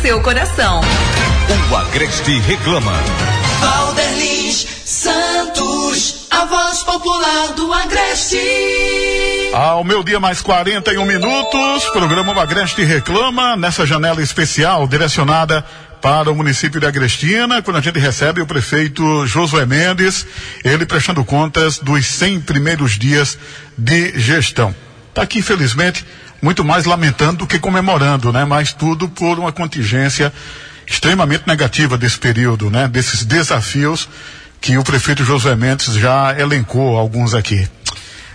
seu coração. O Agreste reclama. Valderlins Santos, a voz popular do Agreste. Ao meu dia mais 41 minutos, programa O Agreste reclama nessa janela especial direcionada para o município de Agrestina, quando a gente recebe o prefeito Josué Mendes, ele prestando contas dos 100 primeiros dias de gestão. Está aqui, infelizmente, muito mais lamentando do que comemorando, né? Mas tudo por uma contingência extremamente negativa desse período, né? Desses desafios que o prefeito Josué Mendes já elencou alguns aqui.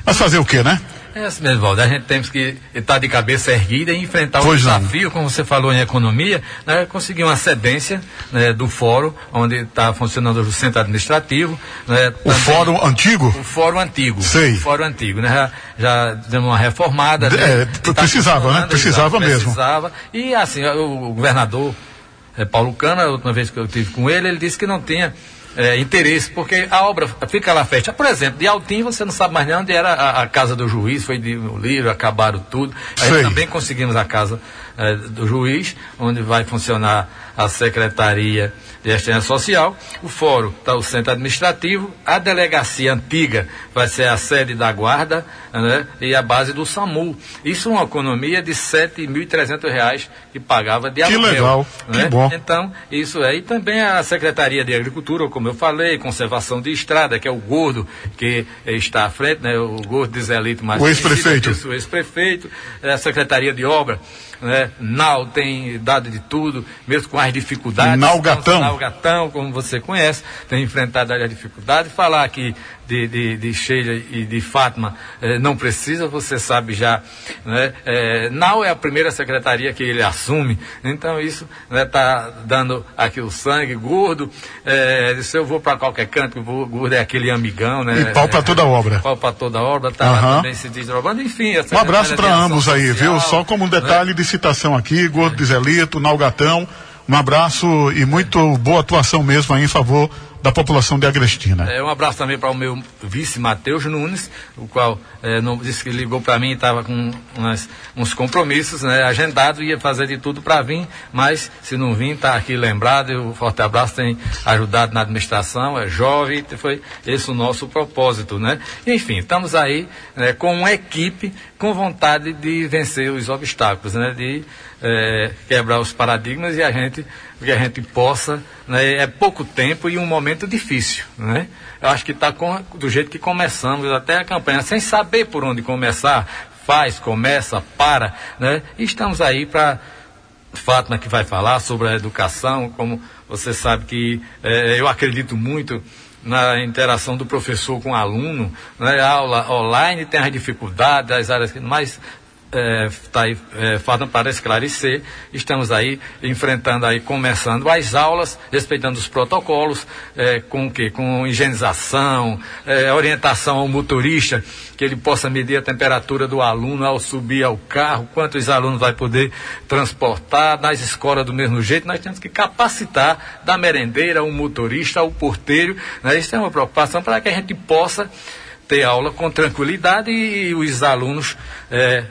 Mas fazer o quê, né? É assim mesmo, Valdo. A gente tem que estar de cabeça erguida e enfrentar Pois o não. desafio, como você falou em economia, né, conseguir uma cedência né, do fórum, onde está funcionando o centro administrativo. Né, O fórum antigo? O fórum antigo. Sei. O fórum antigo, né? Já, já demos uma reformada. De- né, é, e tá precisava, né? Precisava mesmo. Precisava. E assim, o, o governador eh, Paulo Cana, a última vez que eu tive com ele, ele disse que não tinha eh, interesse, porque a obra fica lá fecha. Por exemplo, de Altim você não sabe mais nem onde era a, a casa do juiz, foi de o livro, acabaram tudo. Aí também conseguimos a casa eh, do juiz, onde vai funcionar a Secretaria de Assistência Social, o fórum está o centro administrativo, a delegacia antiga vai ser a sede da guarda né, e a base do SAMU. Isso é uma economia de 7.300 reais que pagava de Que aluguel. legal, que né? bom. Então, isso aí também a Secretaria de Agricultura, como eu falei, conservação de estrada, que é o gordo que eh, está à frente, né, o gordo de Zelito mais O ex-prefeito. o ex-prefeito, eh, a Secretaria de Obra, né, NAU tem dado de tudo, mesmo com as dificuldades. Nau Gatão. Nau Gatão, como você conhece, tem enfrentado a dificuldade. Falar aqui de, de, de Sheila e de Fátima eh, não precisa, você sabe já. Né? Eh, Nau é a primeira secretaria que ele assume, então isso está dando aqui o sangue, gordo. Eh, se eu vou para qualquer canto, vou, gordo é aquele amigão, né? E pau pra toda a obra. Pau para toda a obra, tá lá também se desdobrando, enfim. Um abraço Secretaria para ambos aí, viu? Social, Só como um né? detalhe de citação aqui, Gordo de Zelito, Nalgatão, um abraço e muito boa atuação mesmo aí em favor da população de Agrestina. É, um abraço também para o meu vice Matheus Nunes, o qual é, não, disse que ligou para mim e estava com umas- uns compromissos né, agendados, ia fazer de tudo para vir, mas se não vir, está aqui lembrado. E o Forte Abraço tem ajudado na administração, é jovem, foi esse o nosso propósito. Né? Enfim, estamos aí né, com uma equipe com vontade de vencer os obstáculos, né, de é, quebrar os paradigmas e a gente que a gente possa, né, é pouco tempo e um momento difícil, né? Eu acho que está do jeito que começamos até a campanha, sem saber por onde começar, faz, começa, para, né? E estamos aí para Fátima que vai falar sobre a educação, como você sabe que eh, eu acredito muito na interação do professor com o aluno, né? Aula online tem as dificuldades, as áreas que mais está aí é, para esclarecer. Estamos aí enfrentando aí, começando as aulas, respeitando os protocolos, é, com o quê? Com higienização, é, orientação ao motorista, que ele possa medir a temperatura do aluno ao subir ao carro, quantos alunos vai poder transportar, nas escolas do mesmo jeito, nós temos que capacitar da merendeira, o motorista, o porteiro, né? Isso é uma preocupação para que a gente possa ter aula com tranquilidade e os alunos é,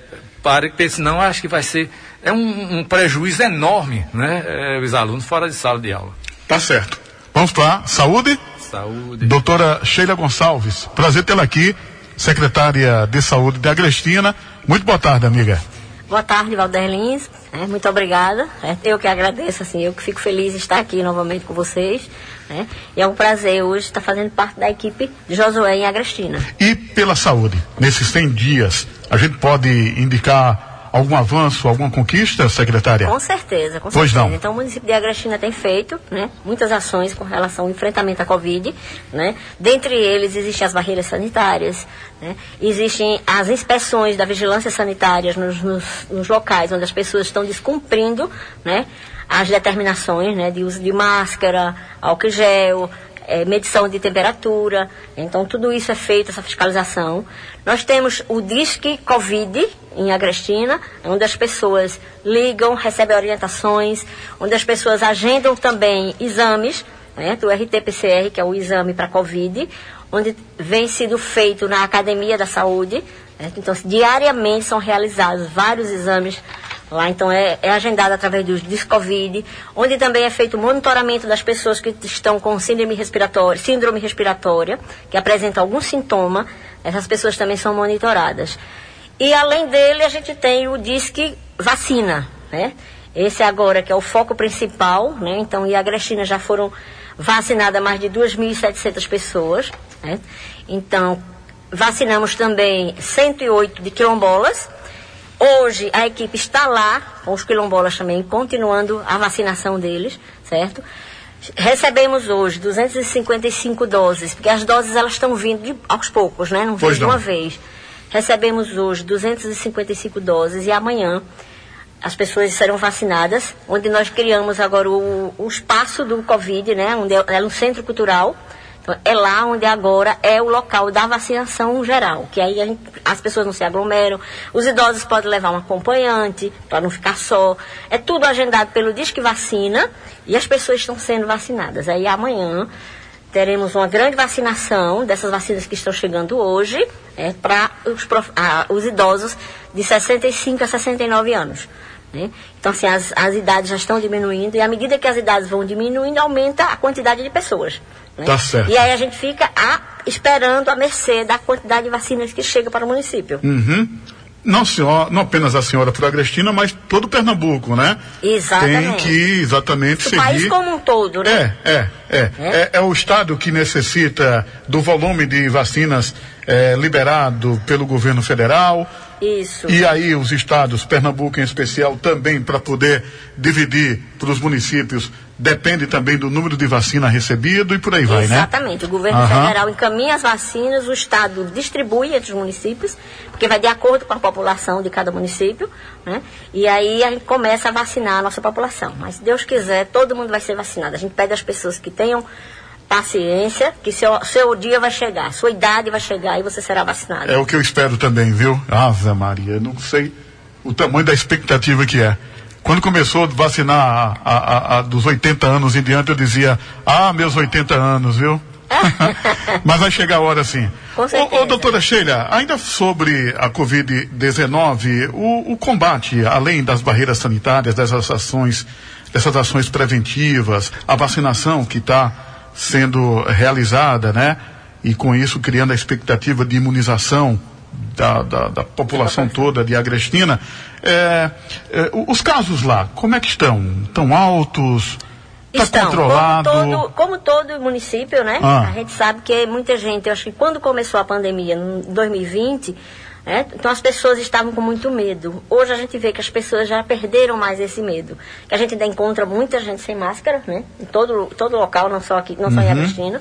parem, porque senão acho que vai ser é um, um prejuízo enorme, né? É, os alunos fora de sala de aula. Tá certo. Vamos para saúde? Saúde. Doutora Sheila Gonçalves, prazer tê-la aqui, secretária de saúde de Agrestina. Muito boa tarde, amiga. Boa tarde, Valderlins. É, muito obrigada. É, eu que agradeço, assim, eu que fico feliz de estar aqui novamente com vocês. Né? E é um prazer hoje estar fazendo parte da equipe de Josué em Agrestina. E pela saúde, nesses 100 dias, a gente pode indicar algum avanço, alguma conquista, secretária? Com certeza, com Pois certeza. não. Então o município de Agrestina tem feito né, muitas ações com relação ao enfrentamento à Covid. Né? Dentre eles existem as barreiras sanitárias, né? existem as inspeções da vigilância sanitária nos, nos, nos locais onde as pessoas estão descumprindo né, as determinações né, de uso de máscara, álcool gel, eh, medição de temperatura. Então, tudo isso é feito, essa fiscalização. Nós temos o Disque Covid em Agrestina, onde as pessoas ligam, recebem orientações, onde as pessoas agendam também exames né, do RT-PCR, que é o exame para Covid, onde vem sido feito na Academia da Saúde. né. Então, diariamente são realizados vários exames Lá então é, é agendado através do Discovid, onde também é feito o monitoramento das pessoas que estão com síndrome respiratória, síndrome respiratória, que apresentam algum sintoma. Essas pessoas também são monitoradas. E além dele, a gente tem o Disque Vacina, né? Esse agora que é o foco principal, né? Então, e a Agrestina já foram vacinadas mais de 2.700 pessoas, né? Então, vacinamos também 108 de quilombolas. Hoje a equipe está lá, com os quilombolas também, continuando a vacinação deles, certo? Recebemos hoje 255 doses, porque as doses elas estão vindo de, aos poucos, né? Não vem de uma vez. Recebemos hoje 255 doses e amanhã as pessoas serão vacinadas, onde nós criamos agora o, o espaço do Covid, né? Onde é, é um centro cultural. É lá onde agora é o local da vacinação geral, que aí as pessoas não se aglomeram, os idosos podem levar um acompanhante para não ficar só. É tudo agendado pelo Disque Vacina e as pessoas estão sendo vacinadas. Aí amanhã teremos uma grande vacinação dessas vacinas que estão chegando hoje é, para os, ah, os idosos de 65 a 69 anos. Né? Então, assim, as, as idades já estão diminuindo e à medida que as idades vão diminuindo, aumenta a quantidade de pessoas. né? Tá certo. E aí a gente fica a- esperando a mercê da quantidade de vacinas que chega para o município. Uhum. Não, senhor, não apenas a senhora Flor Agrestina, mas todo Pernambuco, né? Exatamente. Tem que exatamente O seguir. país como um todo, né? É, é, é. É, é o estado que necessita do volume de vacinas é, liberado pelo governo federal. Isso. E aí os estados, Pernambuco em especial, também para poder dividir para os municípios, depende também do número de vacina recebido e por aí vai, né? Exatamente. O governo Aham. federal encaminha as vacinas, o Estado distribui entre os municípios, porque vai de acordo com a população de cada município, né? E aí a gente começa a vacinar a nossa população. Mas se Deus quiser, todo mundo vai ser vacinado. A gente pede às pessoas que tenham paciência, que seu, seu dia vai chegar, sua idade vai chegar e você será vacinado. É o que eu espero também, viu? Ave Maria, não sei o tamanho da expectativa que é. Quando começou a vacinar a, a- a dos 80 anos em diante, eu dizia, ah, meus 80 anos, viu? Mas vai chegar a hora sim. Ô, ô, doutora Sheila, ainda sobre a Covid-19, o, o combate, além das barreiras sanitárias, dessas ações, dessas ações preventivas, a vacinação que está sendo realizada, né? E com isso criando a expectativa de imunização da, da, da população toda de Agrestina. É, é, os casos lá, como é que estão? Estão altos? Está Estão, controlado? Como todo, como todo município, né? Ah. A gente sabe que muita gente, eu acho que quando começou a pandemia, em 2020, né? Então as pessoas estavam com muito medo. Hoje a gente vê que as pessoas já perderam mais esse medo. Que a gente ainda encontra muita gente sem máscara, né? Em todo, todo local, não só aqui, não só em Agostinho.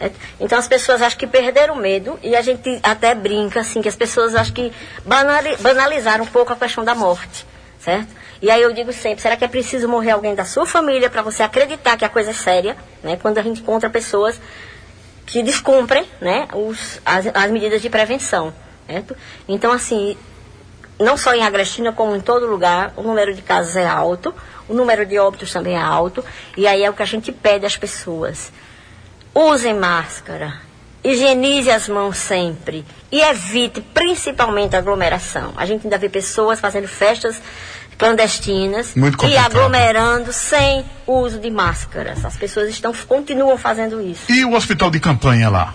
né? Então as pessoas acho que perderam o medo e a gente até brinca assim que as pessoas acho que banali- banalizaram um pouco a questão da morte, certo? E aí eu digo sempre, será que é preciso morrer alguém da sua família para você acreditar que a coisa é séria, né? Quando a gente encontra pessoas que descumprem, né, os, as, as medidas de prevenção, certo? Então assim, não só em Agrestina, como em todo lugar, o número de casos é alto, o número de óbitos também é alto, e aí é o que a gente pede às pessoas. Usem máscara, higienize as mãos sempre e evite principalmente aglomeração. A gente ainda vê pessoas fazendo festas clandestinas e aglomerando sem uso de máscaras. As pessoas estão, continuam fazendo isso. E o hospital de campanha lá?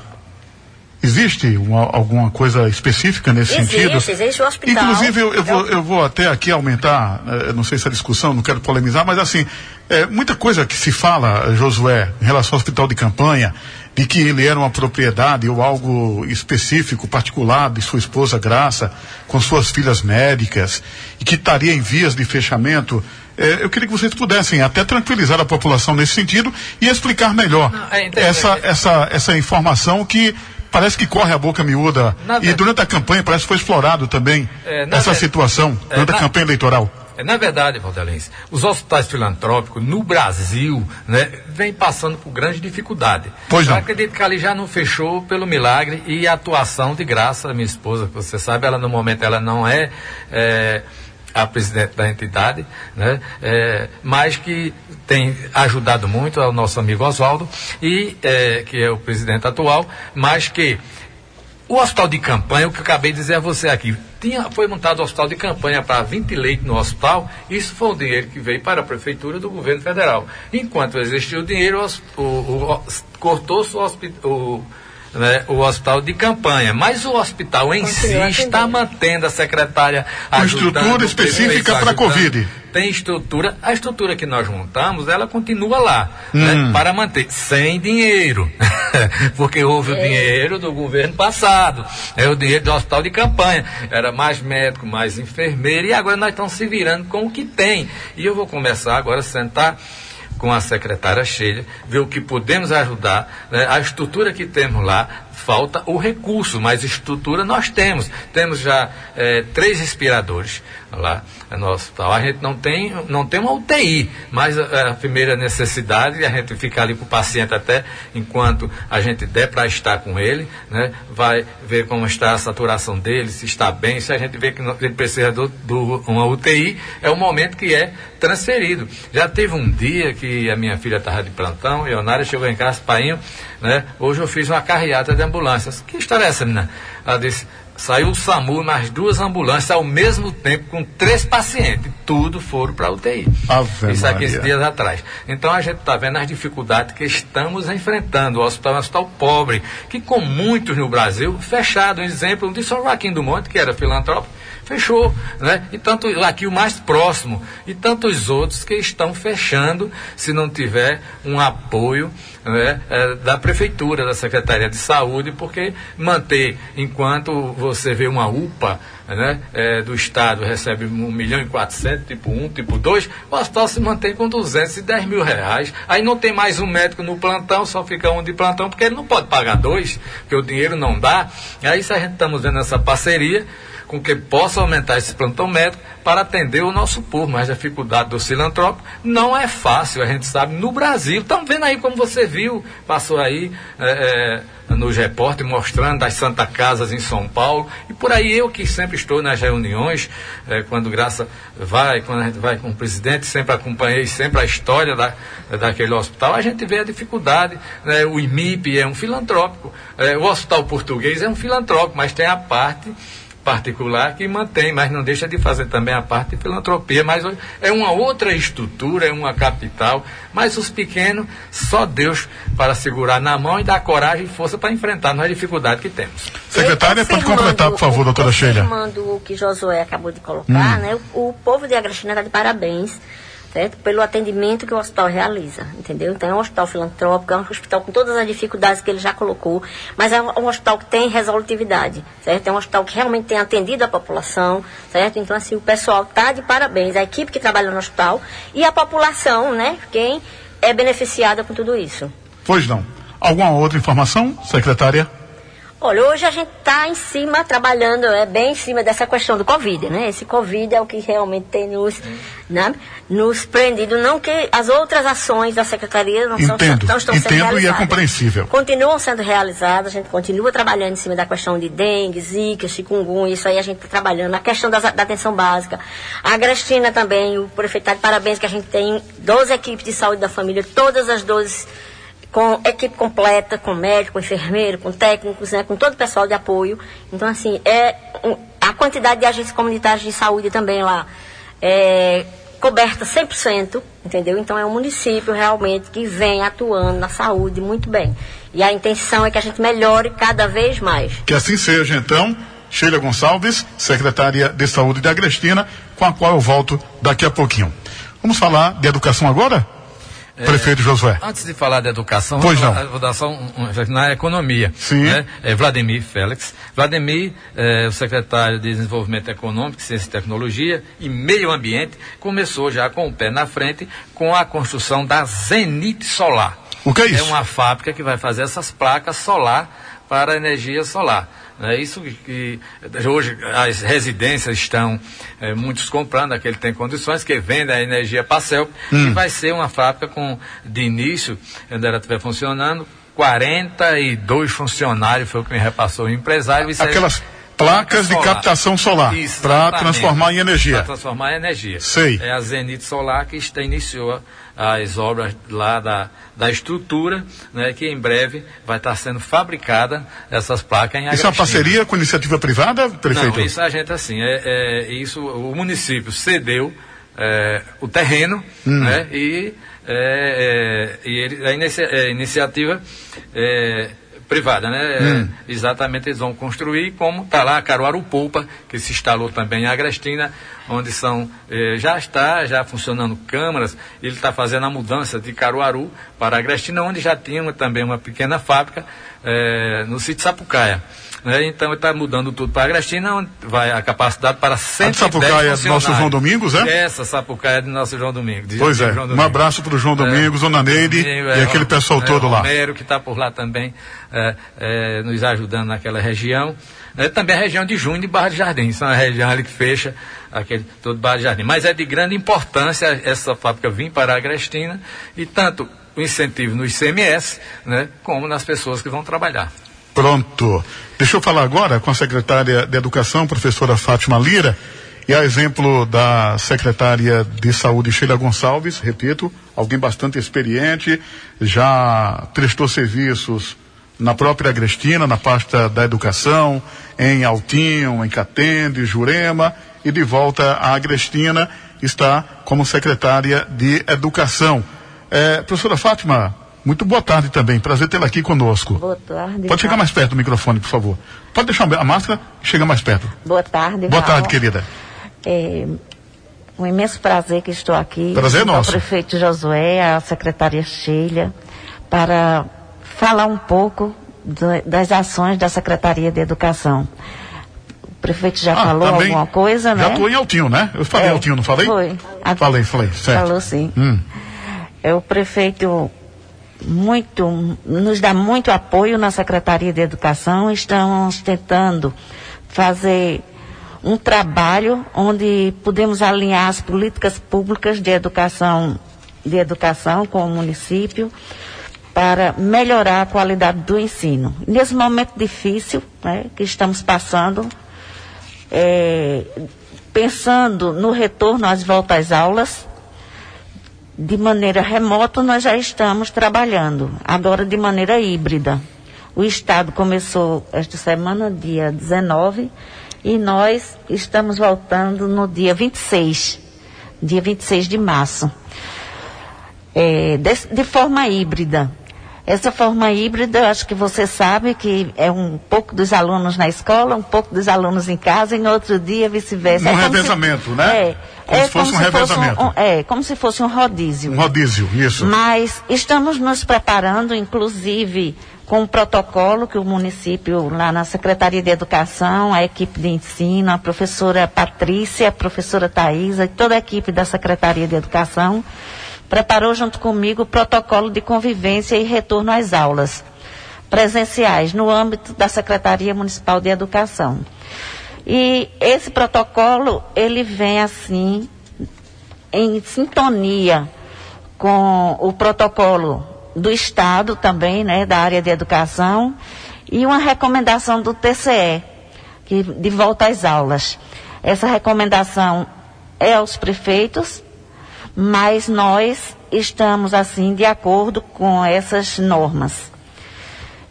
Existe uma- alguma coisa específica nesse Existe, sentido? existe o hospital. Inclusive, eu, eu vou, eu vou até aqui aumentar, eh, não sei se é discussão, não quero polemizar, mas assim, eh, muita coisa que se fala, Josué, em relação ao hospital de campanha, de que ele era uma propriedade ou algo específico, particular de sua esposa Graça, com suas filhas médicas, e que estaria em vias de fechamento. Eh, eu queria que vocês pudessem até tranquilizar a população nesse sentido e explicar melhor Não, é interessante. essa, essa, essa informação que parece que corre a boca miúda. Na e ver- durante a campanha parece que foi explorado também É, essa ver- situação, é, durante a na- campanha eleitoral. É, Na verdade, Valdelense, os hospitais filantrópicos no Brasil, né, vem passando por grande dificuldade. Pois não. Eu acredito que ali já não fechou pelo milagre e a atuação de graça, minha esposa, que você sabe, ela no momento ela não é, é, a presidente da entidade, né, é, mas que tem ajudado muito ao nosso amigo Oswaldo e é, que é o presidente atual, mas que o hospital de campanha, o que eu acabei de dizer a você aqui, Tinha, foi montado o hospital de campanha para 20 leitos no hospital, isso foi o dinheiro que veio para a prefeitura do governo federal. Enquanto existiu o dinheiro, o, o, o cortou-se o hospital né, o hospital de campanha, mas o hospital em Continua si está mantendo a secretária com estrutura específica para a Covid. Tem estrutura, a estrutura que nós montamos, ela continua lá, né, hum. né, para manter, sem dinheiro, porque houve é. o dinheiro do governo passado, é o dinheiro do hospital de campanha, era mais médico, mais enfermeiro, e agora nós estamos se virando com o que tem. E eu vou começar agora a sentar com a secretária Sheila, ver o que podemos ajudar, né? a estrutura que temos lá, falta o recurso, mas estrutura nós temos. Temos já é, três respiradores lá no hospital. A gente não tem, não tem uma UTI, mas a, a primeira necessidade, a gente fica ali com o paciente até enquanto a gente der para estar com ele, né? vai ver como está a saturação dele, se está bem. Se a gente vê que ele precisa de uma UTI, é o momento que é transferido. Já teve um dia que a minha filha estava de plantão, e a chegou em casa, pai, né? hoje eu fiz uma carreata de ambulâncias. Que história é essa, menina? Ela disse, saiu o SAMU nas duas ambulâncias ao mesmo tempo com três pacientes. Tudo foram para a UTI. Ave Isso aqui esses dias atrás. Então a gente está vendo as dificuldades que estamos enfrentando. O hospital é um hospital pobre, que com muitos no Brasil, fechado. Um exemplo de São Joaquim do Monte, que era filantrópico, fechou, né? E tanto aqui o mais próximo e tantos outros que estão fechando se não tiver um apoio né, é, da prefeitura, da Secretaria de Saúde, porque manter enquanto você vê uma UPA né, é, do Estado recebe 1 milhão e 400, tipo 1, tipo 2, o hospital se mantém com 210 mil reais. Aí não tem mais um médico no plantão, só fica um de plantão, porque ele não pode pagar dois, porque o dinheiro não dá. Aí se a gente estamos vendo essa parceria, com que possa aumentar esse plantão médico para atender o nosso povo. Mas a dificuldade do filantrópico não é fácil, a gente sabe, no Brasil. Estão vendo aí como você viu, passou aí é, é, nos repórteres mostrando as Santa Casas em São Paulo. E por aí eu que sempre estou nas reuniões, é, quando Graça vai, quando a gente vai com o presidente, sempre acompanhei sempre a história da, daquele hospital, a gente vê a dificuldade. Né? O IMIP é um filantrópico, é, o Hospital Português é um filantrópico, mas tem a parte particular que mantém, mas não deixa de fazer também a parte de filantropia. Mas é uma outra estrutura, é uma capital. Mas os pequenos, só Deus para segurar na mão e dar coragem e força para enfrentar as dificuldades que temos. Secretária, pode completar, por favor, doutora Sheila. Confirmando o que Josué acabou de colocar, hum. né? O, o povo de Agrestina está de parabéns certo? Pelo atendimento que o hospital realiza, entendeu? Então é um hospital filantrópico, é um hospital com todas as dificuldades que ele já colocou, mas é um, hospital que tem resolutividade, certo? É um hospital que realmente tem atendido a população, certo? Então assim, o pessoal está de parabéns, a equipe que trabalha no hospital e a população, né? Quem é beneficiada com tudo isso. Pois não. Alguma outra informação, secretária? Olha, hoje a gente está em cima, trabalhando, é bem em cima dessa questão do Covid, né? Esse Covid é o que realmente tem nos, né, nos prendido, não que as outras ações da Secretaria não, entendo, são, não estão entendo sendo realizadas. e é compreensível. Continuam sendo realizadas, a gente continua trabalhando em cima da questão de dengue, zika, chikungunya, isso aí a gente está trabalhando. A questão das, da atenção básica. A Agrestina também, o prefeito está de parabéns que a gente tem 12 equipes de saúde da família, todas as 12 com equipe completa, com médico, com enfermeiro, com técnicos, né, com todo o pessoal de apoio. Então, assim, é um, a quantidade de agentes comunitários de saúde também lá é coberta 100%, entendeu? Então, é um município realmente que vem atuando na saúde muito bem. E a intenção é que a gente melhore cada vez mais. Que assim seja, então. Sheila Gonçalves, secretária de Saúde de Agrestina, com a qual eu volto daqui a pouquinho. Vamos falar de educação agora? É, Prefeito Josué. Antes de falar de educação, pois não. vou dar só um, um, na economia. Sim. Né? É Vladimir Félix. Vladimir, é, o secretário de Desenvolvimento Econômico, Ciência e Tecnologia e Meio Ambiente, começou já com o pé na frente com a construção da Zenit Solar. O que é isso? É uma fábrica que vai fazer essas placas solar para energia solar. É isso que, hoje as residências estão, é, muitos comprando, aquele tem condições, que vende a energia Pacel, hum. e vai ser uma fábrica com, de início, quando ela estiver funcionando, 42 funcionários, foi o que me repassou o empresário. Aquelas Placas de solar. captação solar para transformar em energia. Para transformar em energia. Sei. É a Zenit Solar que está, iniciou as obras lá da, da estrutura, né, que em breve vai estar sendo fabricada essas placas em Isso é uma Agrestina. parceria com iniciativa privada, prefeito? Não, isso a gente assim, é, é, isso o município cedeu é, o terreno, Hum. né? E, é, é, e ele, a inicia- é, iniciativa é, privada, né? É, Hum. exatamente eles vão construir, como está lá a Caruaru Poupa, que se instalou também em Agrestina, onde são, eh, já está já funcionando câmaras, ele está fazendo a mudança de Caruaru para Agrestina, onde já tinha também uma pequena fábrica eh, no sítio Sapucaia. Né? Então ele está mudando tudo para Agrestina, onde vai a capacidade para 110 Sapucaia é do nosso. João Domingos, é? Essa Sapucaia é do nosso João Domingos. de- Pois de é. João Um Domingos. abraço para o João Domingos, Dona Neide Domingo, e aquele pessoal é, todo lá. Romero, que está por lá também, é, é, nos ajudando naquela região. É, também a região de Junho de Barra de Jardim, são a região ali que fecha aquele todo Barra de Jardim. Mas é de grande importância essa fábrica vir para a Agrestina e tanto o incentivo no ICMS, né, como nas pessoas que vão trabalhar. Pronto. Deixa eu falar agora com a secretária de Educação, professora Fátima Lira, e a exemplo da secretária de Saúde, Sheila Gonçalves, repito, alguém bastante experiente, já prestou serviços na própria Agrestina, na pasta da educação, em Altinho, em Catende, Jurema, e de volta à Agrestina está como secretária de Educação. Eh, professora Fátima, muito boa tarde também, prazer tê-la aqui conosco. Boa tarde. Pode chegar mais perto do microfone, por favor. Pode deixar a máscara e chegar mais perto. Boa tarde. Boa Val. tarde, querida. É um imenso prazer que estou aqui. Prazer junto nosso. Ao prefeito Josué, à secretária Sheila, para falar um pouco do- das ações da Secretaria de Educação. O prefeito já falou também alguma coisa, né? Já estou em Altinho, né? Eu falei É, Altinho, não falei? foi. A- Falei, falei, certo. Falou sim. Hum. É, o prefeito muito, nos dá muito apoio na Secretaria de Educação. Estamos tentando fazer um trabalho onde podemos alinhar as políticas públicas de educação, de educação com o município para melhorar a qualidade do ensino. Nesse momento difícil né, que estamos passando, é, pensando no retorno às voltas às aulas, de maneira remota nós já estamos trabalhando, agora de maneira híbrida. O Estado começou esta semana, dia 19, e nós estamos voltando no dia 26, dia 26 de março, É, de, de forma híbrida. Essa forma híbrida, eu acho que você sabe que é um pouco dos alunos na escola, um pouco dos alunos em casa, e no outro dia vice-versa. Um É como se- revezamento, né? É, Como é se fosse um revezamento. um- é, como se fosse um rodízio. Um rodízio, isso. Mas estamos nos preparando, inclusive, com o protocolo que o município, lá na Secretaria de Educação, a equipe de ensino, a professora Patrícia, a professora Thaisa e toda a equipe da Secretaria de Educação, preparou junto comigo o protocolo de convivência e retorno às aulas presenciais no âmbito da Secretaria Municipal de Educação. E esse protocolo, ele vem assim, em sintonia com o protocolo do Estado também, né, da área de educação, e uma recomendação do TCE, que, de volta às aulas. Essa recomendação é aos prefeitos, mas nós estamos, assim, de acordo com essas normas.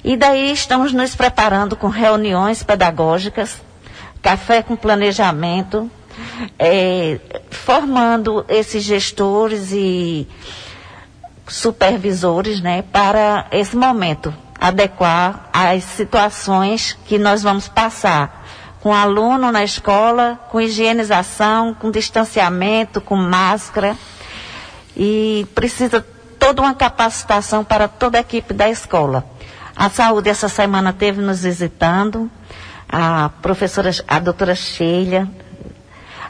E daí estamos nos preparando com reuniões pedagógicas, café com planejamento, eh, formando esses gestores e supervisores, né, para esse momento, adequar às situações que nós vamos passar. Com aluno na escola, com higienização, com distanciamento, com máscara. E precisa toda uma capacitação para toda a equipe da escola. A saúde essa semana teve nos visitando, a professora, a doutora Sheila,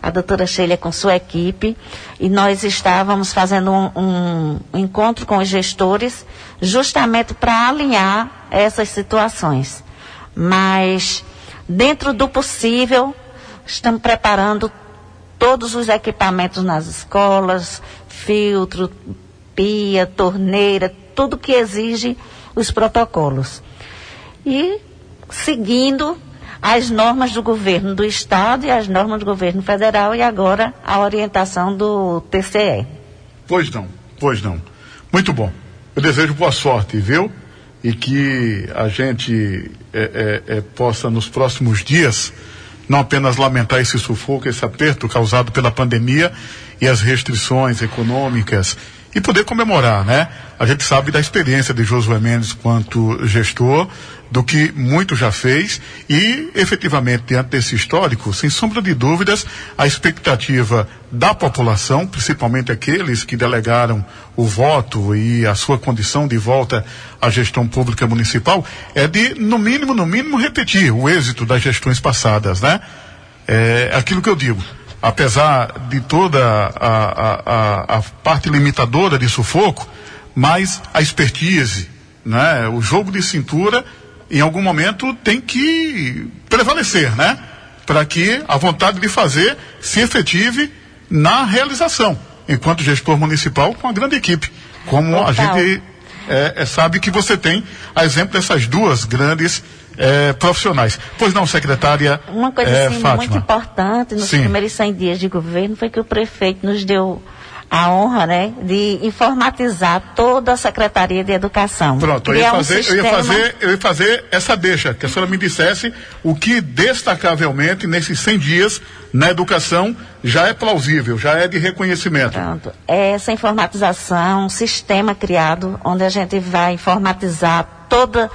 a doutora Sheila com sua equipe, e nós estávamos fazendo um, um encontro com os gestores, justamente para alinhar essas situações. Mas, dentro do possível, estamos preparando todos os equipamentos nas escolas, filtro, pia, torneira, tudo que exige os protocolos. E seguindo as normas do governo do Estado e as normas do governo federal e agora a orientação do TCE. Pois não, pois não. Muito bom. Eu desejo boa sorte, viu? E que a gente é, é, é, possa, nos próximos dias, não apenas lamentar esse sufoco, esse aperto causado pela pandemia e as restrições econômicas e poder comemorar, né? A gente sabe da experiência de Josué Mendes quanto gestor, do que muito já fez e, efetivamente, diante desse histórico, sem sombra de dúvidas, a expectativa da população, principalmente aqueles que delegaram o voto e a sua condição de volta à gestão pública municipal, é de, no mínimo, no mínimo, repetir o êxito das gestões passadas, né? É aquilo que eu digo apesar de toda a, a, a, parte limitadora de sufoco, mas a expertise, né? o jogo de cintura em algum momento tem que prevalecer, né? Para que a vontade de fazer se efetive na realização, enquanto gestor municipal com a grande equipe, como Total. a gente é, é, sabe que você tem a exemplo dessas duas grandes é, profissionais. Pois não, secretária Uma coisa é, assim, muito importante nos Sim. primeiros 100 dias de governo foi que o prefeito nos deu a honra, né, de informatizar toda a Secretaria de Educação. Pronto, eu ia, Criar um fazer, eu, ia sistema- fazer, eu ia fazer essa deixa, que a senhora me dissesse o que destacavelmente nesses 100 dias na educação já é plausível, já é de reconhecimento. Pronto. Essa informatização, um sistema criado onde a gente vai informatizar toda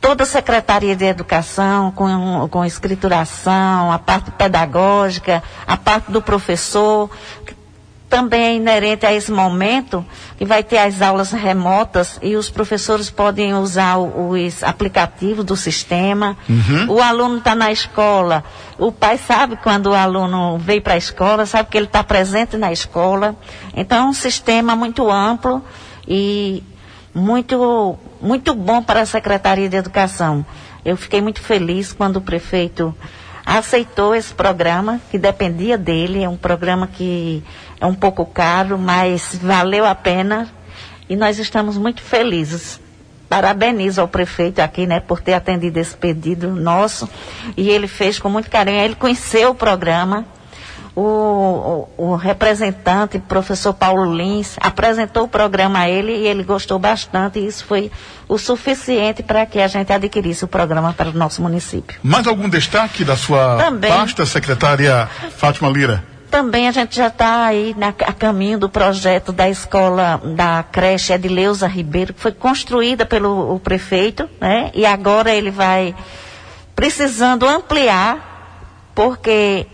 toda a Secretaria de Educação com, com escrituração, a parte pedagógica, a parte do professor, também é inerente a esse momento que vai ter as aulas remotas e os professores podem usar os aplicativos do sistema. O aluno está na escola, o pai sabe quando o aluno veio para a escola, sabe que ele está presente na escola. Então é um sistema muito amplo e muito, muito bom para a Secretaria de Educação. Eu fiquei muito feliz quando o prefeito aceitou esse programa, que dependia dele. É um programa que é um pouco caro, mas valeu a pena. E nós estamos muito felizes. Parabenizo ao prefeito aqui, né, por ter atendido esse pedido nosso. E ele fez com muito carinho. Ele conheceu o programa. O, o, o representante, professor Paulo Lins, apresentou o programa a ele e ele gostou bastante. E isso foi o suficiente para que a gente adquirisse o programa para o nosso município. Mais algum destaque da sua Também. pasta, secretária Fátima Lira? Também a gente já está aí na, a caminho do projeto da escola da creche Edileuza Ribeiro, que foi construída pelo o prefeito, né? E agora ele vai precisando ampliar, porque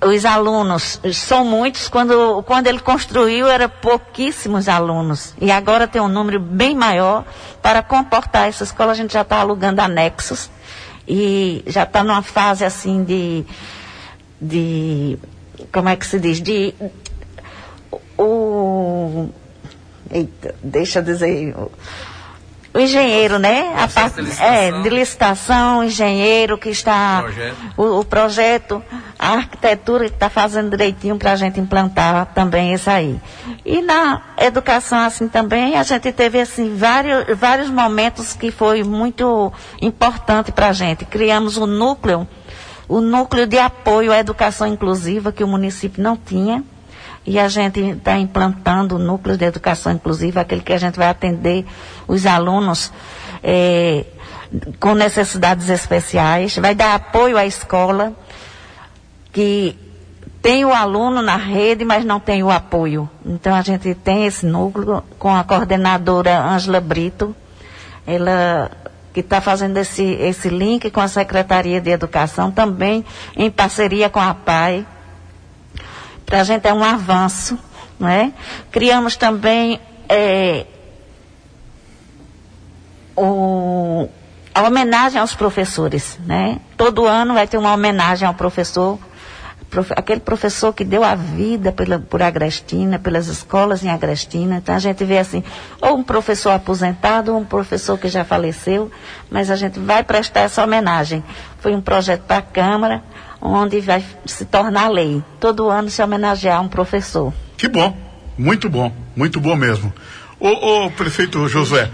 os alunos são muitos. Quando, quando ele construiu, era pouquíssimos alunos. E agora tem um número bem maior. Para comportar essa escola, a gente já está alugando anexos. E já está numa fase assim de de como é que se diz de o eita, deixa eu dizer o, o engenheiro, né? A parte de é licitação. de licitação, engenheiro que está Projeto. o, o projeto, a arquitetura que está fazendo direitinho para a gente implantar também isso aí. E na educação assim também a gente teve assim vários vários momentos que foi muito importante para a gente. Criamos o núcleo o núcleo de apoio à educação inclusiva que o município não tinha. E a gente está implantando o núcleo de educação inclusiva, aquele que a gente vai atender os alunos eh, com necessidades especiais, vai dar apoio à escola, que tem o aluno na rede, mas não tem o apoio. Então a gente tem esse núcleo com a coordenadora Ângela Brito, ela que está fazendo esse, esse link com a Secretaria de Educação, também em parceria com a PAI. Para a gente é um avanço, não é? Criamos também eh, o, a homenagem aos professores, né? Todo ano vai ter uma homenagem ao professor, profe- aquele professor que deu a vida pela, por Agrestina, pelas escolas em Agrestina. Então a gente vê assim, ou um professor aposentado, ou um professor que já faleceu, mas a gente vai prestar essa homenagem. Foi um projeto para a Câmara, onde vai se tornar lei. Todo ano se homenagear um professor. Que bom, Muito bom, muito bom mesmo. Ô, ô, prefeito Josué,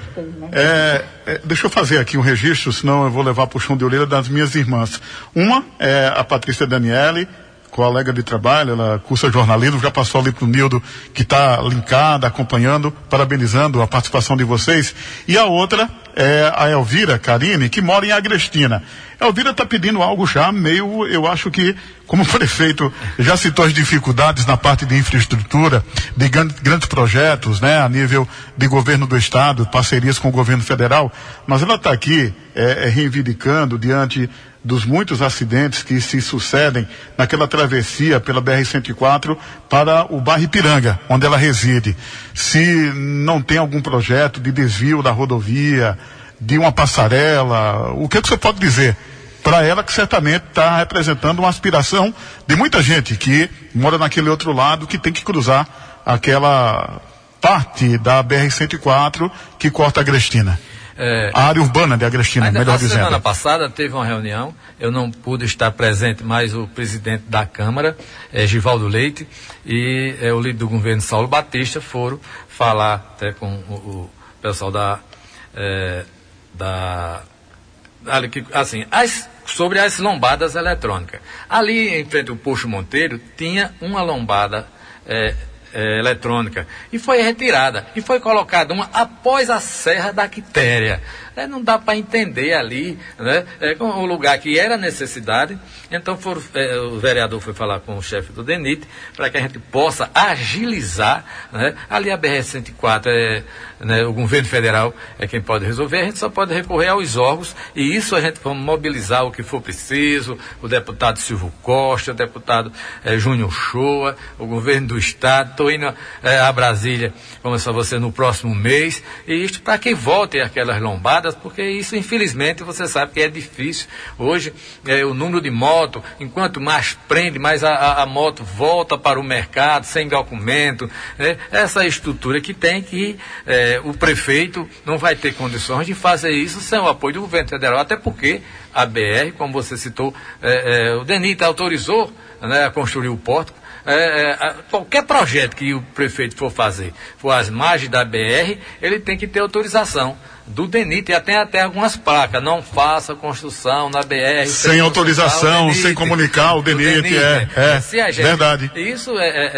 é, é, deixa eu fazer aqui um registro, senão eu vou levar para o chão de orelha das minhas irmãs. Uma é a Patrícia Daniele, colega de trabalho, ela cursa jornalismo, já passou ali para o Nildo, que está linkada, acompanhando, parabenizando a participação de vocês. E a outra é a Elvira Karine, que mora em Agrestina. Elvira está pedindo algo já meio, eu acho que, como o prefeito já citou as dificuldades na parte de infraestrutura, de grandes, grandes projetos, né, a nível de governo do estado, parcerias com o governo federal, mas ela está aqui é, é, reivindicando diante dos muitos acidentes que se sucedem naquela travessia pela BR-104 para o bairro Ipiranga, onde ela reside. Se não tem algum projeto de desvio da rodovia, de uma passarela, o que, que você pode dizer? Para ela que certamente está representando uma aspiração de muita gente que mora naquele outro lado, que tem que cruzar aquela parte da BR-104 que corta a Grestina. É, A área urbana de Agrestina, Ainda melhor na dizendo. semana passada teve uma reunião, eu não pude estar presente, mas o presidente da Câmara, eh, Givaldo Leite, e eh, o líder do governo, Saulo Batista, foram falar até com o, o pessoal da. eh, da assim, as- sobre as lombadas eletrônicas. Ali em frente ao Posto Monteiro tinha uma lombada eh, eh, eletrônica e foi retirada e foi colocada uma após a Serra da Quitéria. Eh, não dá para entender ali, né? É o lugar que era necessidade. Então foram, eh, o vereador foi falar com o chefe do DENIT para que a gente possa agilizar, né? Ali a BR-104 é né, o governo federal é quem pode resolver, a gente só pode recorrer aos órgãos e isso a gente vai mobilizar o que for preciso, o deputado Silvio Costa, o deputado eh, Júnior Shoa, o governo do estado, estou indo eh, a Brasília, começar você no próximo mês, e isto para que volte aquelas lombadas, porque isso infelizmente você sabe que é difícil. Hoje eh, o número de moto, enquanto mais prende, mais a, a- moto volta para o mercado, sem documento, né? essa estrutura que tem que eh, o prefeito não vai ter condições de fazer isso sem o apoio do governo federal, até porque a BR, como você citou, eh, eh, o DENIT autorizou né, a construir o porto. Eh, a- qualquer projeto que o prefeito for fazer, for às margens da BR, ele tem que ter autorização do DENIT e até, até algumas placas. Não faça construção na BR. Sem autorização, sem comunicar o Do DENIT, é, é, a gente- verdade. Isso é, é-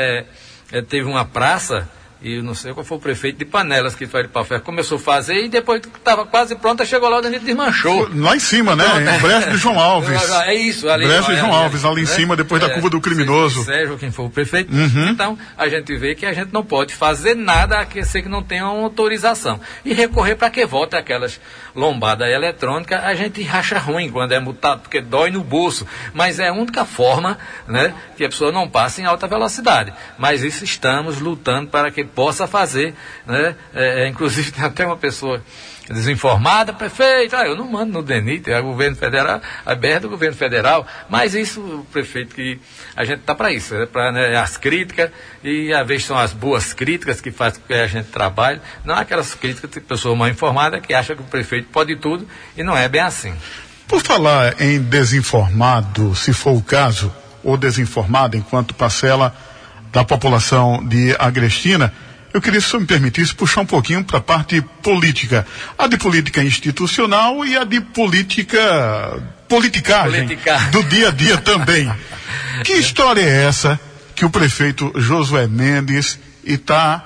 é- é- teve uma praça, e não sei qual foi o prefeito de Panelas que foi de Pafé, começou a fazer e depois que estava quase pronta, chegou lá o Danilo desmanchou. Lá em cima, né? Em Brejo de João Alves. É isso, ali. Brejo de João Alves, ali em né? cima, depois da É, curva do criminoso. Uhum. Sérgio, quem for o prefeito. Então, a gente vê que a gente não pode fazer nada a que ser que não tenha uma autorização. E recorrer para que volte aquelas lombadas eletrônicas, a gente racha ruim quando é multado, porque dói no bolso. Mas é a única forma né, que a pessoa não passe em alta velocidade. Mas isso estamos lutando para que possa fazer. Né? É, é, inclusive, tem até uma pessoa desinformada, prefeito, ah, eu não mando no DENIT, é o governo federal, a BR é do governo federal, mas isso, prefeito, que a gente está para isso, é para né, as críticas, e às vezes são as boas críticas que com que a gente trabalhe, não aquelas críticas de pessoa mal informada que acha que o prefeito pode tudo, e não é bem assim. Por falar em desinformado, se for o caso, ou desinformado enquanto parcela da população de Agrestina, eu queria, se me permitisse, puxar um pouquinho para a parte política. A de política institucional e a de política. politicagem. Politicagem. Do dia a dia também. que história é essa que o prefeito Josué Mendes está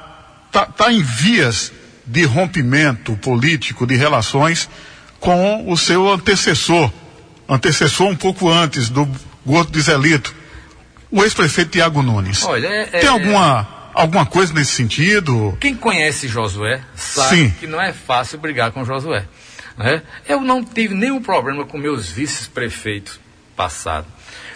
tá, tá em vias de rompimento político, de relações com o seu antecessor, antecessor um pouco antes do Gordo de Zelito, o ex-prefeito Tiago Nunes. Olha, é- Tem é- alguma, alguma coisa nesse sentido? Quem conhece Josué sabe Sim. que não é fácil brigar com Josué. né? Eu não tive nenhum problema com meus vice-prefeitos passados.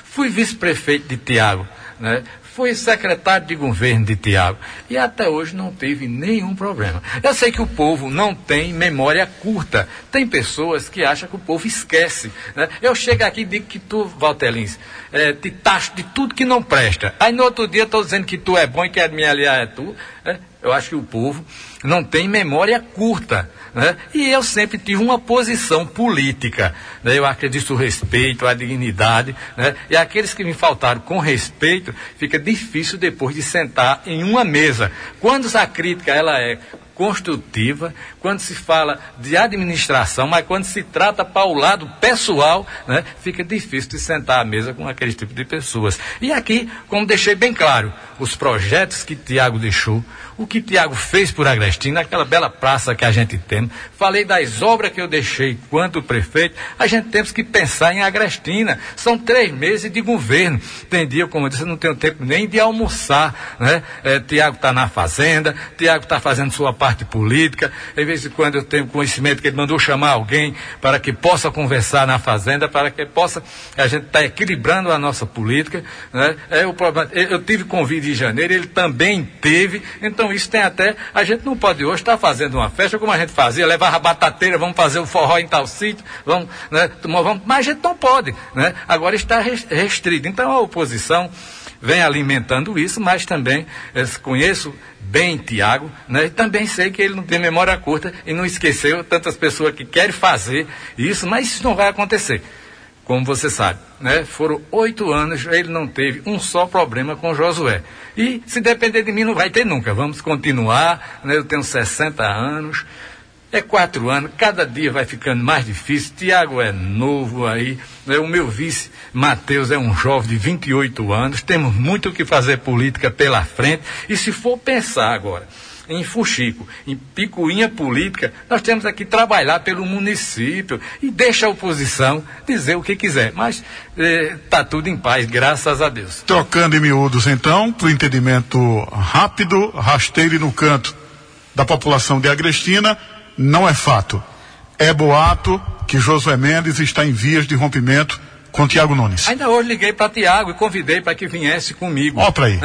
Fui vice-prefeito de Tiago, né? Fui secretário de governo de Tiago e até hoje não teve nenhum problema. Eu sei que o povo não tem memória curta. Tem pessoas que acham que o povo esquece. né? Eu chego aqui e digo que tu, Valtelins, eh, te taxo de tudo que não presta. Aí no outro dia estou dizendo que tu é bom e que a minha aliada é tu. né? Eu acho que o povo não tem memória curta. Né? E eu sempre tive uma posição política. Né? Eu acredito no respeito, a dignidade. Né? E aqueles que me faltaram com respeito, fica difícil depois de sentar em uma mesa. Quando a crítica ela é construtiva, quando se fala de administração, mas quando se trata para o lado pessoal, né, fica difícil de sentar à mesa com aquele tipo de pessoas. E aqui, como deixei bem claro, os projetos que Tiago deixou, o que Tiago fez por Agrestina, aquela bela praça que a gente tem, falei das obras que eu deixei quanto prefeito, a gente temos que pensar em Agrestina. São três meses de governo. Tem dia, como eu disse, eu não tenho tempo nem de almoçar. Né? É, Tiago está na fazenda, Tiago está fazendo sua parte política. De vez em quando eu tenho conhecimento que ele mandou chamar alguém para que possa conversar na fazenda, para que possa, a gente está equilibrando a nossa política. Né? É o problema. Eu tive convite em janeiro, ele também teve. Então isso tem até. A gente não pode hoje estar fazendo uma festa como a gente fazia, levar a batateira, vamos fazer o forró em tal sítio, vamos, né? Vamos, mas a gente não pode. Né? Agora está restrito. Então a oposição vem alimentando isso, mas também eh, conheço bem Tiago, né? também sei que ele não tem memória curta e não esqueceu tantas pessoas que querem fazer isso, mas isso não vai acontecer. Como você sabe, né? Foram oito anos, ele não teve um só problema com Josué. E se depender de mim, não vai ter nunca. Vamos continuar, né? Eu tenho 60 anos, é quatro anos, cada dia vai ficando mais difícil. Tiago é novo aí, né? o meu vice, Matheus, é um jovem de 28 anos. Temos muito o que fazer política pela frente. E se for pensar agora em Fuxico, em picuinha política, nós temos aqui trabalhar pelo município e deixa a oposição dizer o que quiser. Mas está eh, tudo em paz, graças a Deus. Trocando em miúdos, então, para o entendimento rápido, rasteiro e no canto da população de Agrestina, não é fato. É boato que Josué Mendes está em vias de rompimento com Tiago Nunes. Ainda hoje liguei para Tiago e convidei para que viesse comigo. Ó para aí.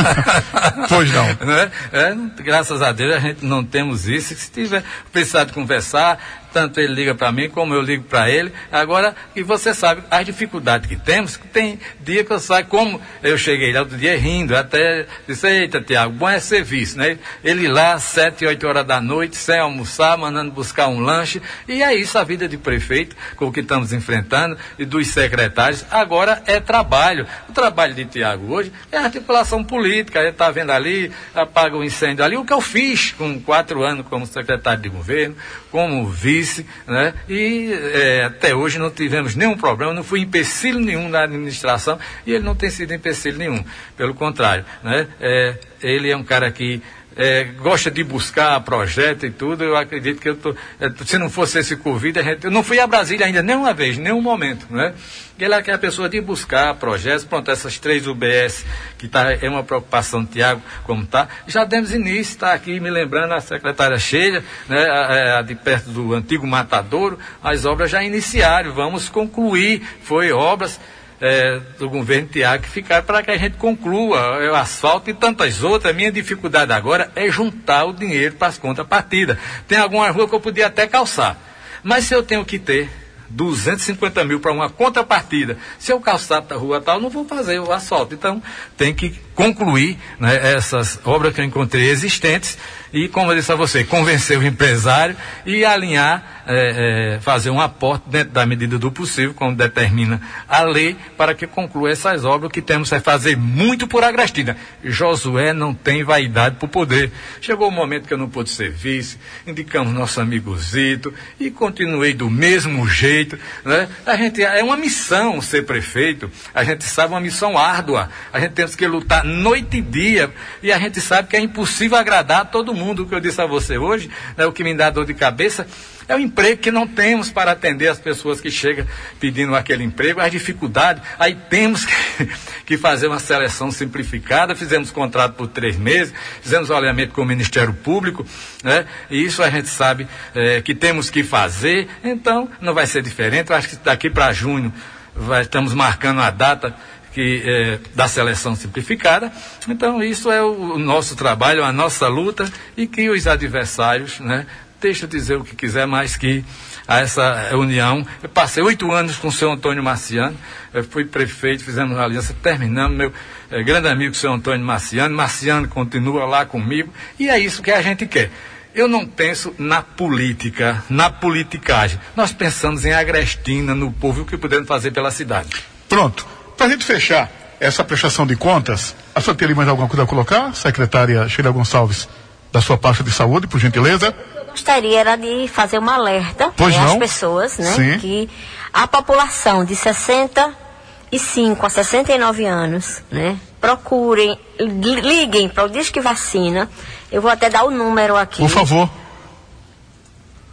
pois não. Né? É, graças a Deus a gente não temos isso. Se tiver precisado de conversar, tanto ele liga para mim como eu ligo para ele. Agora, e você sabe as dificuldades que temos, que tem dia que eu saio, como eu cheguei lá outro dia rindo, até disse, eita, Tiago, bom é serviço, né? Ele lá, sete, oito horas da noite, sem almoçar, mandando buscar um lanche. E é isso a vida de prefeito, com o que estamos enfrentando, e dos secretários. Agora é trabalho. O trabalho de Tiago hoje é articulação política. Ele está vendo ali, apaga o incêndio ali. O que eu fiz com quatro anos como secretário de governo, como vice, né? E é, até hoje não tivemos nenhum problema, não fui empecilho nenhum na administração e ele não tem sido empecilho nenhum. Pelo contrário, né? É, ele é um cara que é, gosta de buscar projeto e tudo, eu acredito que eu tô, é, se não fosse esse Covid, gente, eu não fui a Brasília ainda nenhuma vez, nenhum momento, né? Ele é a pessoa de buscar projetos, pronto, essas três UBS, que tá, é uma preocupação, Tiago, como está, já demos início, está aqui me lembrando a secretária cheia, né, a, a, de perto do antigo Matadouro, as obras já iniciaram, vamos concluir, foi obras é, do governo Tiago que ficaram para que a gente conclua o asfalto e tantas outras. A minha dificuldade agora é juntar o dinheiro para as contrapartidas. Tem alguma rua que eu podia até calçar. Mas se eu tenho que ter 250 mil para uma contrapartida. Se eu calçar a rua tal, não vou fazer o asfalto. Então, tem que concluir né, essas obras que eu encontrei existentes e, como eu disse a você, convencer o empresário e alinhar, é, é, fazer um aporte dentro da medida do possível, como determina a lei, para que conclua essas obras. O que temos é fazer muito por Agrestina. Josué não tem vaidade por poder. Chegou o momento que eu não pude ser vice, indicamos nosso amigo Zito e continuei do mesmo jeito. Né? A gente, é uma missão ser prefeito, a gente sabe, uma missão árdua. A gente tem que lutar noite e dia e a gente sabe que é impossível agradar todo mundo mundo, o que eu disse a você hoje, né, o que me dá dor de cabeça, é o emprego que não temos para atender as pessoas que chegam pedindo aquele emprego, as dificuldades. Aí temos que, que fazer uma seleção simplificada. Fizemos contrato por três meses, fizemos alinhamento com o Ministério Público, né? E isso a gente sabe é, que temos que fazer. Então, não vai ser diferente. Eu acho que daqui para junho vai, estamos marcando a data que, é, da seleção simplificada. Então, isso é o, nosso trabalho, a nossa luta e que os adversários né, deixa dizer o que quiser, mas que a essa união. Eu passei oito anos com o senhor Antônio Marciano, eu fui prefeito, fizemos uma aliança, terminamos, meu é, grande amigo, o senhor Antônio Marciano, Marciano continua lá comigo, e é isso que a gente quer. Eu não penso na política, na politicagem. Nós pensamos em Agrestina, no povo e o que podemos fazer pela cidade. Pronto. Para a gente fechar essa prestação de contas, a senhora teria mais alguma coisa a colocar, secretária Sheila Gonçalves, da sua pasta de saúde, por gentileza? gostaria era de fazer um alerta Pois né, às não? pessoas, né? Sim. Que a população de 65 a 69 anos, né? Procurem, li- liguem para o Disque Vacina. Eu vou até dar o número aqui. Por favor.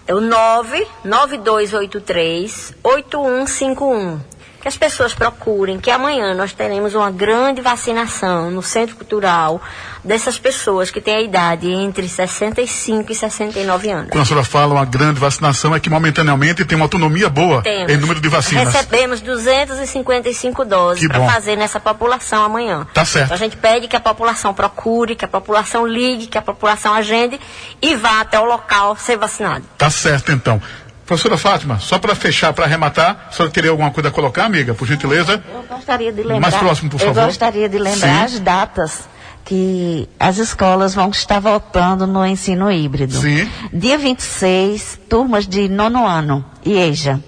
É o 99283 8151. Que as pessoas procurem, que amanhã nós teremos uma grande vacinação no Centro Cultural dessas pessoas que têm a idade entre 65 e 69 anos. Quando a senhora fala uma grande vacinação, é que momentaneamente tem uma autonomia boa Temos. em número de vacinas. Recebemos 255 doses para fazer nessa população amanhã. Tá certo. Então a gente pede que a população procure, que a população ligue, que a população agende e vá até o local ser vacinado. Tá certo, então. Professora Fátima, só para fechar, para arrematar, a senhora teria alguma coisa a colocar, amiga, por gentileza? Eu gostaria de lembrar. Mais próximo, por Eu favor. gostaria de lembrar Sim. as datas que as escolas vão estar voltando no ensino híbrido. Sim. Dia 26, turmas de nono ano, IEJA.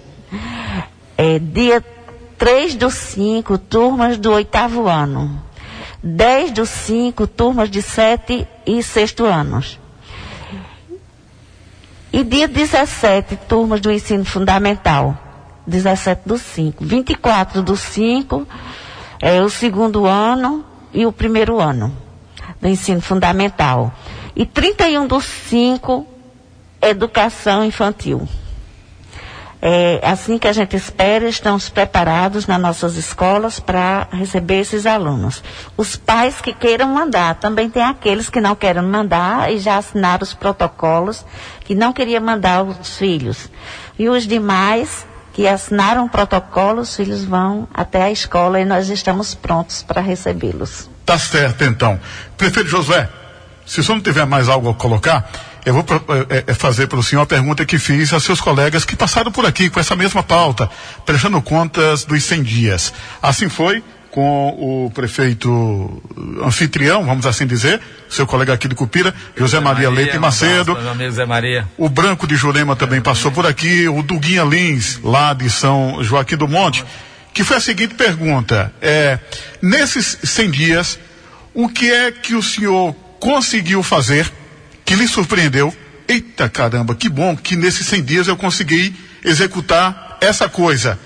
É, dia 3 do 5, turmas do oitavo ano. 10 do 5, turmas de sete e sexto anos. E dia 17, turmas do ensino fundamental. 17 do 5. 24 do 5 é o segundo ano e o primeiro ano do ensino fundamental. E 31 do 5, educação infantil. É assim que a gente espera, estamos preparados nas nossas escolas para receber esses alunos. Os pais que queiram mandar, também tem aqueles que não querem mandar e já assinaram os protocolos, que não queriam mandar os filhos. E os demais que assinaram o protocolo, os filhos vão até a escola e nós estamos prontos para recebê-los. Tá certo, então. Prefeito Josué, se o senhor não tiver mais algo a colocar, eu vou pro- é, é, fazer para o senhor a pergunta que fiz a seus colegas que passaram por aqui com essa mesma pauta, prestando contas dos 100 dias. Assim foi com o prefeito anfitrião, vamos assim dizer, seu colega aqui de Cupira, José Maria, Leite um Macedo. abraço, Zé Maria. O Branco de Jurema também passou por aqui, o Duguinha Lins, lá de São Joaquim do Monte, que foi a seguinte pergunta: é, nesses 100 dias, o que é que o senhor conseguiu fazer que lhe surpreendeu? Eita caramba, que bom que nesses 100 dias eu consegui executar essa coisa.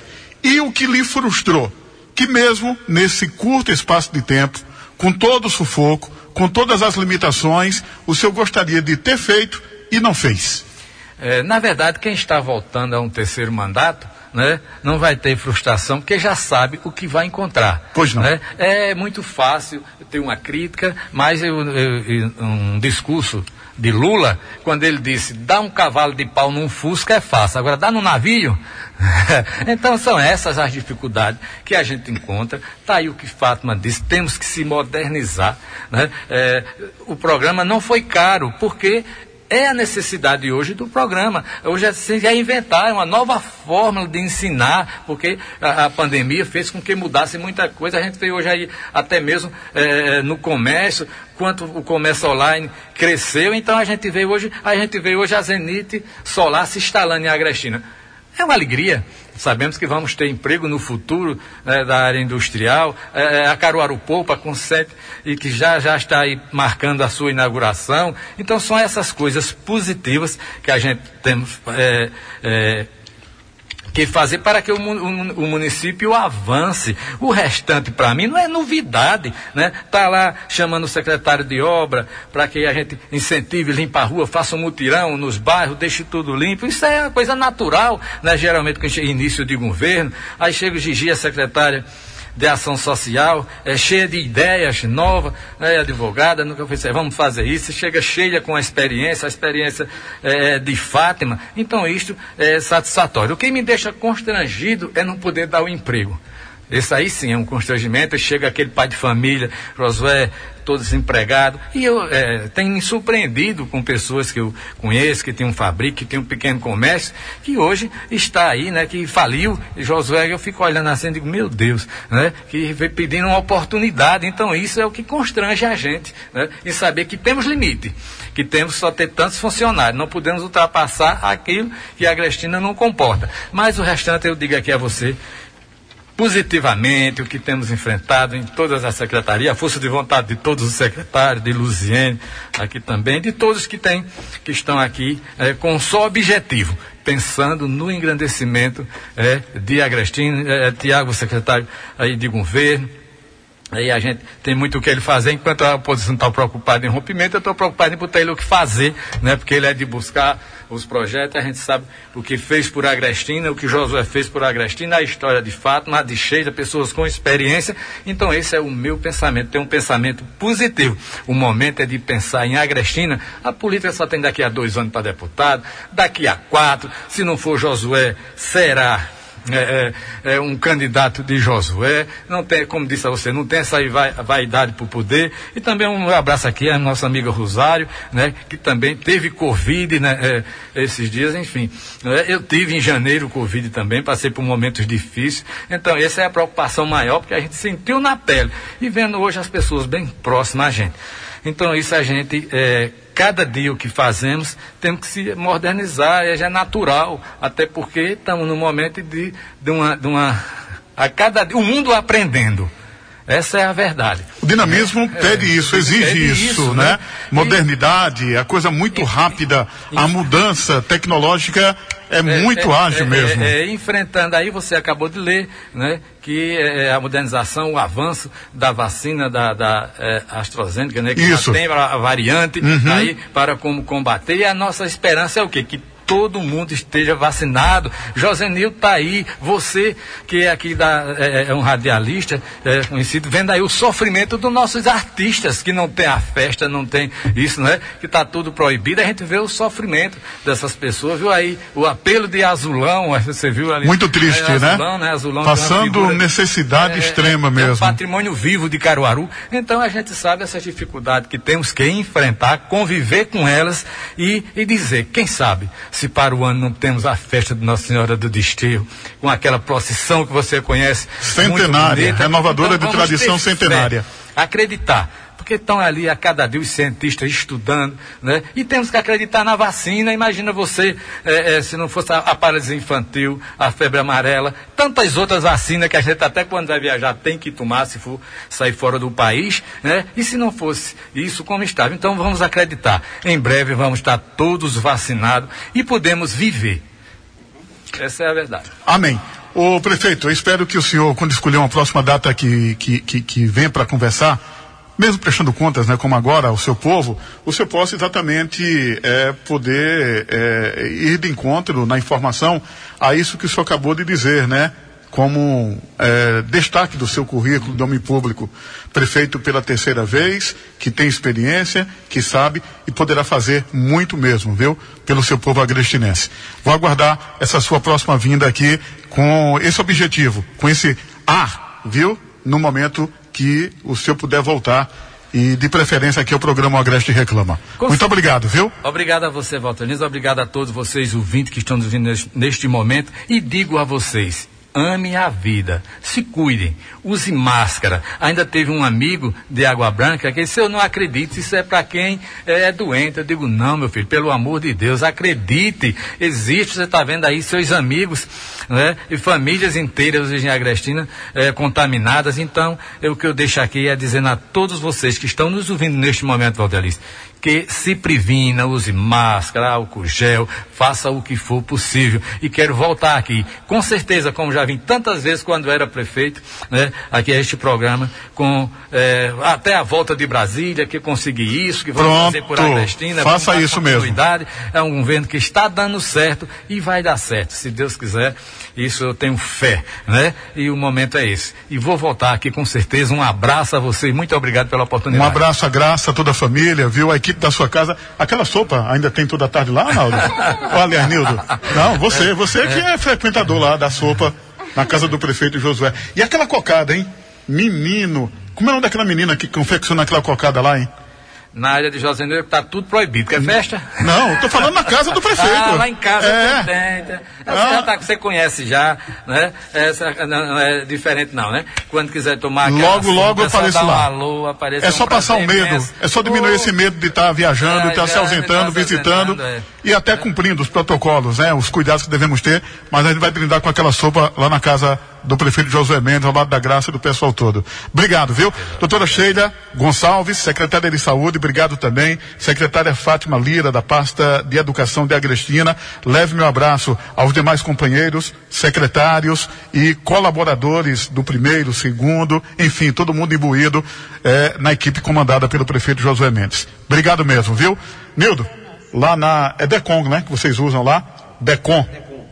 E o que lhe frustrou? Que mesmo nesse curto espaço de tempo, com todo o sufoco, com todas as limitações, o senhor gostaria de ter feito e não fez. É, na verdade, quem está voltando a um terceiro mandato, né, não vai ter frustração, porque já sabe o que vai encontrar. Pois não. né? É muito fácil ter uma crítica, mas eu- eu- um discurso de Lula, quando ele disse, dá um cavalo de pau num fusca é fácil, agora dá no navio. então são essas as dificuldades que a gente encontra. Está aí o que Fátima disse, temos que se modernizar. né? É, o programa não foi caro, porque é a necessidade hoje do programa. Hoje se já inventar uma nova fórmula de ensinar, porque a, a pandemia fez com que mudasse muita coisa. A gente vê hoje aí até mesmo eh, no comércio, quanto o comércio online cresceu. Então a gente vê hoje, a gente vê hoje a Zenite Solar se instalando em Agrestina. É uma alegria. Sabemos que vamos ter emprego no futuro né, da área industrial. É, a Caruaru Poupa com sete e que já, já está aí marcando a sua inauguração. Então são essas coisas positivas que a gente temos é, é, que fazer para que o, mu- o- o município avance. O restante, para mim, não é novidade. Né? Tá lá chamando o secretário de obra para que a gente incentive, limpa a rua, faça um mutirão nos bairros, deixe tudo limpo. Isso é uma coisa natural, né? geralmente, com início de governo. Aí chega o Gigi, a secretária de ação social, é cheia de ideias novas, né, advogada, nunca foi vamos fazer isso, chega cheia com a experiência, a experiência é, de Fátima, então isto é satisfatório. O que me deixa constrangido é não poder dar o emprego. Esse aí sim é um constrangimento. Chega aquele pai de família, Josué, todo desempregado. E eu é, tenho me surpreendido com pessoas que eu conheço, que tem um fabrico, que tem um pequeno comércio, que hoje está aí, né? Que faliu. E Josué, eu fico olhando assim e digo, meu Deus, né? Que vem pedindo uma oportunidade. Então isso é o que constrange a gente, né? E saber que temos limite, que temos só ter tantos funcionários. Não podemos ultrapassar aquilo que a Agrestina não comporta. Mas o restante eu digo aqui a você positivamente o que temos enfrentado em todas as secretarias, a força de vontade de todos os secretários, de Luziene aqui também, de todos que têm, que estão aqui é, com só objetivo, pensando no engrandecimento é, de Agrestino, é, Tiago, secretário aí de governo, Aí a gente tem muito o que ele fazer, enquanto a oposição está preocupada em rompimento, eu estou preocupado em botar ele o que fazer, né? Porque ele é de buscar os projetos, a gente sabe o que fez por Agrestina, o que Josué fez por Agrestina, a história de Fátima, de Sheila, pessoas com experiência. Então esse é o meu pensamento, tem um pensamento positivo. O momento é de pensar em Agrestina, a política só tem daqui a dois anos para deputado, daqui a quatro, se não for Josué, será é, é, é, um candidato de Josué, não tem, como disse a você, não tem essa vai, vaidade para o poder. E também um abraço aqui à nossa amiga Rosário, né, que também teve Covid né, é, esses dias, enfim. Né, eu tive em janeiro Covid também, passei por momentos difíceis. Então, essa é a preocupação maior, porque a gente sentiu na pele. E vendo hoje as pessoas bem próximas a gente. Então, isso a gente é, cada dia o que fazemos, temos que se modernizar, é já natural, até porque estamos num momento de, de, uma, de uma. A cada dia, o mundo aprendendo. Essa é a verdade. O dinamismo é, pede isso, exige pede isso, isso, né? né? Modernidade, a coisa muito rápida, a mudança tecnológica é, é muito é, ágil é, mesmo. É, é, enfrentando aí, você acabou de ler, né? Que é, a modernização, o avanço da vacina da, da AstraZeneca, né? Que Isso. já tem a variante uhum. aí para como combater. E a nossa esperança é o quê? Que todo mundo esteja vacinado. Josenil está aí, você que é aqui da, é, é um radialista é, conhecido, vendo aí o sofrimento dos nossos artistas, que não tem a festa, não tem isso, né? Que está tudo proibido, a gente vê o sofrimento dessas pessoas, viu aí o apelo de Azulão, você viu ali. Muito triste, é, né? Azulão, né? Azulão Passando figura, necessidade é, extrema mesmo. É um patrimônio vivo de Caruaru. Então a gente sabe essas dificuldades que temos que enfrentar, conviver com elas e, e dizer, quem sabe, se para o ano não temos a festa de Nossa Senhora do Desterro, com aquela procissão que você conhece. Centenária, renovadora então, de tradição centenária. Fé, acreditar porque estão ali a cada dia os cientistas estudando, né? E temos que acreditar na vacina. Imagina você, é, é, se não fosse a, a paralisia infantil, a febre amarela, tantas outras vacinas que a gente até quando vai viajar tem que tomar se for sair fora do país, né? E se não fosse isso como estava. Então vamos acreditar. Em breve vamos estar todos vacinados e podemos viver. Essa é a verdade. Amém. O prefeito, eu espero que o senhor, quando escolher uma próxima data que, que, que, que venha para conversar, mesmo prestando contas, né, como agora ao seu povo, o senhor possa exatamente é, poder é, ir de encontro na informação a isso que o senhor acabou de dizer, né? Como é, destaque do seu currículo de homem público, prefeito pela terceira vez, que tem experiência, que sabe e poderá fazer muito mesmo, viu? Pelo seu povo agrestinense. Vou aguardar essa sua próxima vinda aqui com esse objetivo, com esse ar, viu? No momento que o senhor puder voltar e de preferência aqui ao programa Agreste Reclama. Com Muito obrigado, viu? Obrigado a você, Valtaniz, obrigado a todos vocês, ouvintes que estão nos ouvindo neste momento, e digo a vocês, ame a vida, se cuidem, use máscara. Ainda teve um amigo de Água Branca que disse: Eu não acredito, isso é para quem é doente. Eu digo: Não, meu filho, pelo amor de Deus, acredite. Existe, você está vendo aí seus amigos né, e famílias inteiras em Agrestina é, contaminadas. Então, o que eu deixo aqui é dizendo a todos vocês que estão nos ouvindo neste momento, Valdelice, que se previna, use máscara, álcool gel, faça o que for possível. E quero voltar aqui, com certeza, como já vim tantas vezes quando era prefeito, né, aqui a este programa, com é, até a volta de Brasília, que consegui isso, que vamos Pronto, fazer por Agrestina. Faça isso mesmo. É um governo que está dando certo e vai dar certo, se Deus quiser. Isso eu tenho fé, né? E o momento é esse. E vou voltar aqui com certeza. Um abraço a vocês. Muito obrigado pela oportunidade. Um abraço, a graça, a toda a família, viu? A equipe da sua casa. Aquela sopa ainda tem toda a tarde lá, Naldo? Olha, Arnildo. Não, você, você que é frequentador lá da sopa. na casa do prefeito Josué. E aquela cocada, hein? Menino. Como é o nome daquela menina que confecciona aquela cocada lá, hein? Na área de Joseneiro está tudo proibido. Quer festa? Não, estou falando na casa do prefeito. Ah, lá em casa é. também. Essa Ah. tá, você conhece já, né? Essa não, é diferente não, né? Quando quiser tomar aquela Logo, logo é apareço um lá. alô, aparecer É um só passar o prazer medo, imenso. é só diminuir Oh, esse medo de estar viajando, É, estar se já, ausentando, se visitando ausentando, é. E até cumprindo os protocolos, né? Os cuidados que devemos ter, mas a gente vai brindar com aquela sopa lá na casa do prefeito Josué Mendes, ao lado da graça e do pessoal todo. Obrigado, viu? Doutora Sheila Gonçalves, secretária de saúde, obrigado também. Secretária Fátima Lira, da pasta de educação de Agrestina. Leve meu abraço aos demais companheiros, secretários e colaboradores do primeiro, segundo, enfim, todo mundo imbuído eh, na equipe comandada pelo prefeito Josué Mendes. Obrigado mesmo, viu? Nildo, lá na. É Decon, né? Que vocês usam lá? Decon.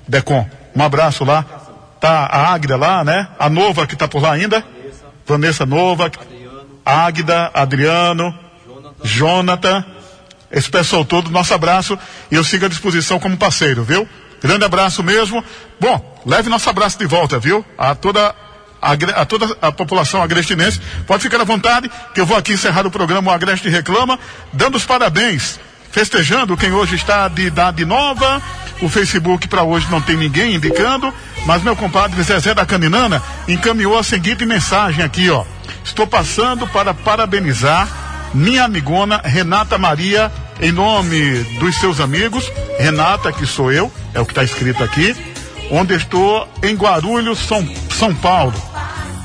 Decon. Um abraço lá. Tá a Águida lá, né? A Nova que tá por lá ainda. Vanessa Nova. Águida, Adriano, Jonathan. Esse pessoal todo, nosso abraço. E eu sigo à disposição como parceiro, viu? Grande abraço mesmo. Bom, leve nosso abraço de volta, viu? A toda a, a toda a população agrestinense. Pode ficar à vontade, que eu vou aqui encerrar o programa O Agreste Reclama, dando os parabéns, festejando quem hoje está de idade nova. O Facebook para hoje não tem ninguém indicando, mas meu compadre Zezé da Caninana encaminhou a seguinte mensagem aqui, ó. Estou passando para parabenizar minha amigona Renata Maria, em nome dos seus amigos, Renata, que sou eu, é o que está escrito aqui, onde estou em Guarulhos, São, São Paulo.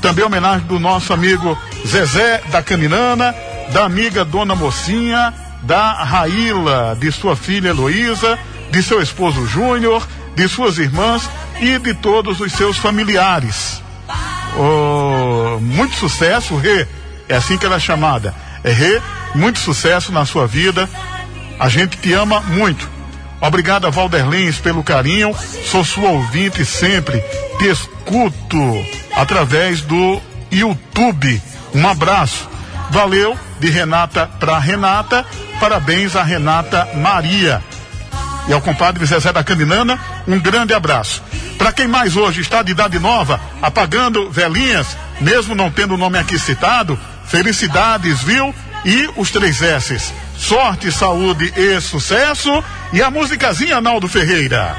Também homenagem do nosso amigo Zezé da Caninana, da amiga Dona Mocinha, da Raíla, de sua filha Heloísa, de seu esposo Júnior, de suas irmãs e de todos os seus familiares. Oh, muito sucesso, Rê. É assim que ela é chamada. É Rê, muito sucesso na sua vida. A gente te ama muito. Obrigado, Valderlins, pelo carinho. Sou sua ouvinte sempre. Te escuto através do YouTube. Um abraço. Valeu, de Renata para Renata parabéns a Renata Maria. E ao compadre Zezé da Candinana, um grande abraço. Para quem mais hoje está de idade nova, apagando velhinhas, mesmo não tendo o nome aqui citado, felicidades, viu? E os três S. Sorte, saúde e sucesso. E a musicazinha Naldo Ferreira.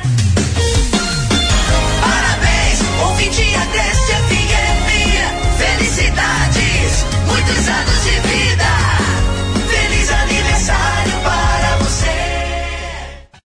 Parabéns, um dia deste é é Felicidades, muitos anos de